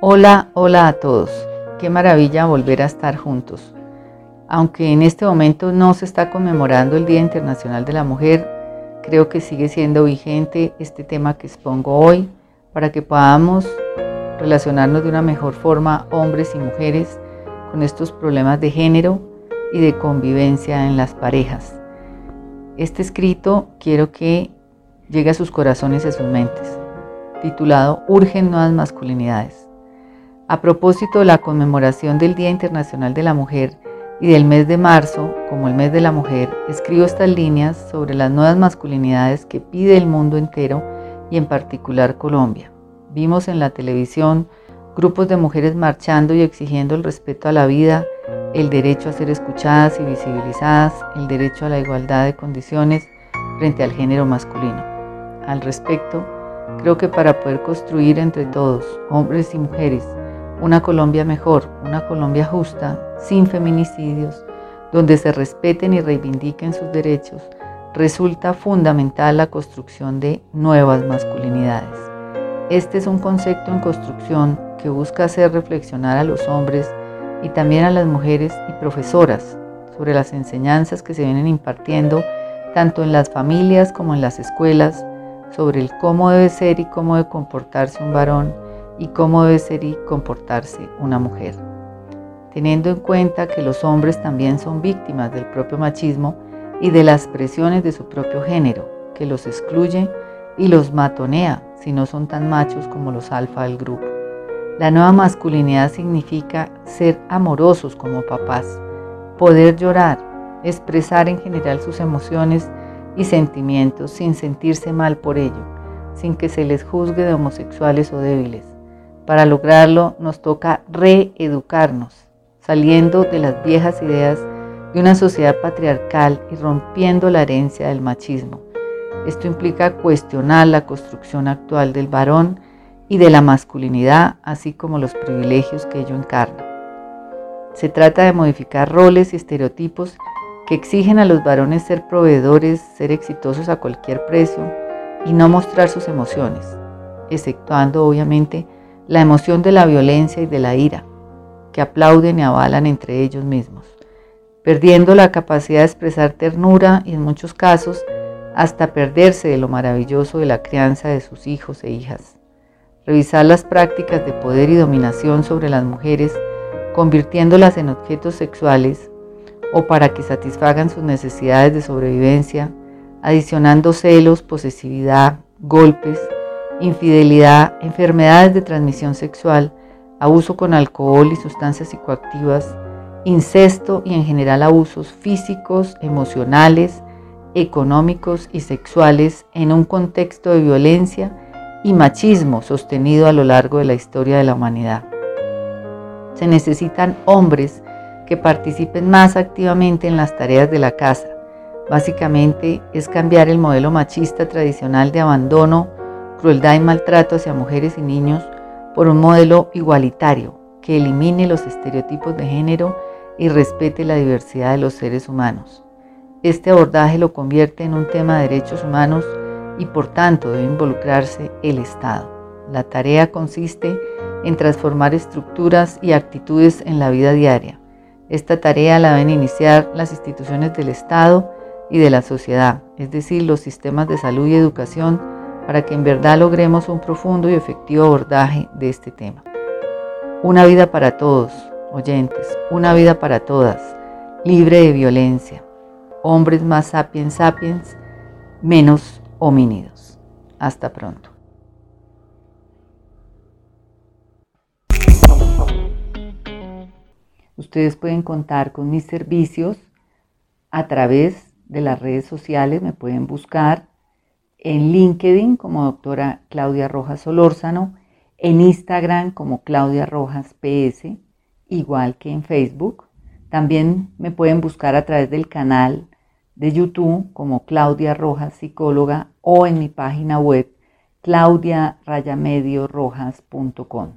Hola, hola a todos. Qué maravilla volver a estar juntos. Aunque en este momento no se está conmemorando el Día Internacional de la Mujer, creo que sigue siendo vigente este tema que expongo hoy para que podamos relacionarnos de una mejor forma hombres y mujeres con estos problemas de género y de convivencia en las parejas. Este escrito quiero que llegue a sus corazones y a sus mentes, titulado Urgen nuevas masculinidades. A propósito de la conmemoración del Día Internacional de la Mujer y del mes de marzo como el mes de la mujer, escribo estas líneas sobre las nuevas masculinidades que pide el mundo entero y en particular Colombia. Vimos en la televisión grupos de mujeres marchando y exigiendo el respeto a la vida, el derecho a ser escuchadas y visibilizadas, el derecho a la igualdad de condiciones frente al género masculino. Al respecto, creo que para poder construir entre todos, hombres y mujeres, una Colombia mejor, una Colombia justa, sin feminicidios, donde se respeten y reivindiquen sus derechos, resulta fundamental la construcción de nuevas masculinidades. Este es un concepto en construcción que busca hacer reflexionar a los hombres y también a las mujeres y profesoras sobre las enseñanzas que se vienen impartiendo tanto en las familias como en las escuelas sobre el cómo debe ser y cómo debe comportarse un varón y cómo debe ser y comportarse una mujer. Teniendo en cuenta que los hombres también son víctimas del propio machismo y de las presiones de su propio género, que los excluye y los matonea si no son tan machos como los alfa del grupo. La nueva masculinidad significa ser amorosos como papás, poder llorar, expresar en general sus emociones y sentimientos sin sentirse mal por ello, sin que se les juzgue de homosexuales o débiles para lograrlo nos toca reeducarnos, saliendo de las viejas ideas de una sociedad patriarcal y rompiendo la herencia del machismo. Esto implica cuestionar la construcción actual del varón y de la masculinidad, así como los privilegios que ello encarna. Se trata de modificar roles y estereotipos que exigen a los varones ser proveedores, ser exitosos a cualquier precio y no mostrar sus emociones, exceptuando obviamente la emoción de la violencia y de la ira, que aplauden y avalan entre ellos mismos, perdiendo la capacidad de expresar ternura y en muchos casos hasta perderse de lo maravilloso de la crianza de sus hijos e hijas. Revisar las prácticas de poder y dominación sobre las mujeres, convirtiéndolas en objetos sexuales o para que satisfagan sus necesidades de sobrevivencia, adicionando celos, posesividad, golpes, infidelidad, enfermedades de transmisión sexual, abuso con alcohol y sustancias psicoactivas, incesto y en general abusos físicos, emocionales, económicos y sexuales en un contexto de violencia y machismo sostenido a lo largo de la historia de la humanidad. Se necesitan hombres que participen más activamente en las tareas de la casa. Básicamente es cambiar el modelo machista tradicional de abandono, crueldad y maltrato hacia mujeres y niños por un modelo igualitario que elimine los estereotipos de género y respete la diversidad de los seres humanos. Este abordaje lo convierte en un tema de derechos humanos y por tanto debe involucrarse el Estado. La tarea consiste en transformar estructuras y actitudes en la vida diaria. Esta tarea la deben iniciar las instituciones del Estado y de la sociedad, es decir, los sistemas de salud y educación, para que en verdad logremos un profundo y efectivo abordaje de este tema. Una vida para todos, oyentes, una vida para todas, libre de violencia. Hombres más sapiens sapiens, menos homínidos. Hasta pronto. Ustedes pueden contar con mis servicios a través de las redes sociales, me pueden buscar en LinkedIn como doctora Claudia Rojas Solórzano, en Instagram como Claudia Rojas PS, igual que en Facebook. También me pueden buscar a través del canal de YouTube como Claudia Rojas Psicóloga o en mi página web claudiarayamediorojas.com.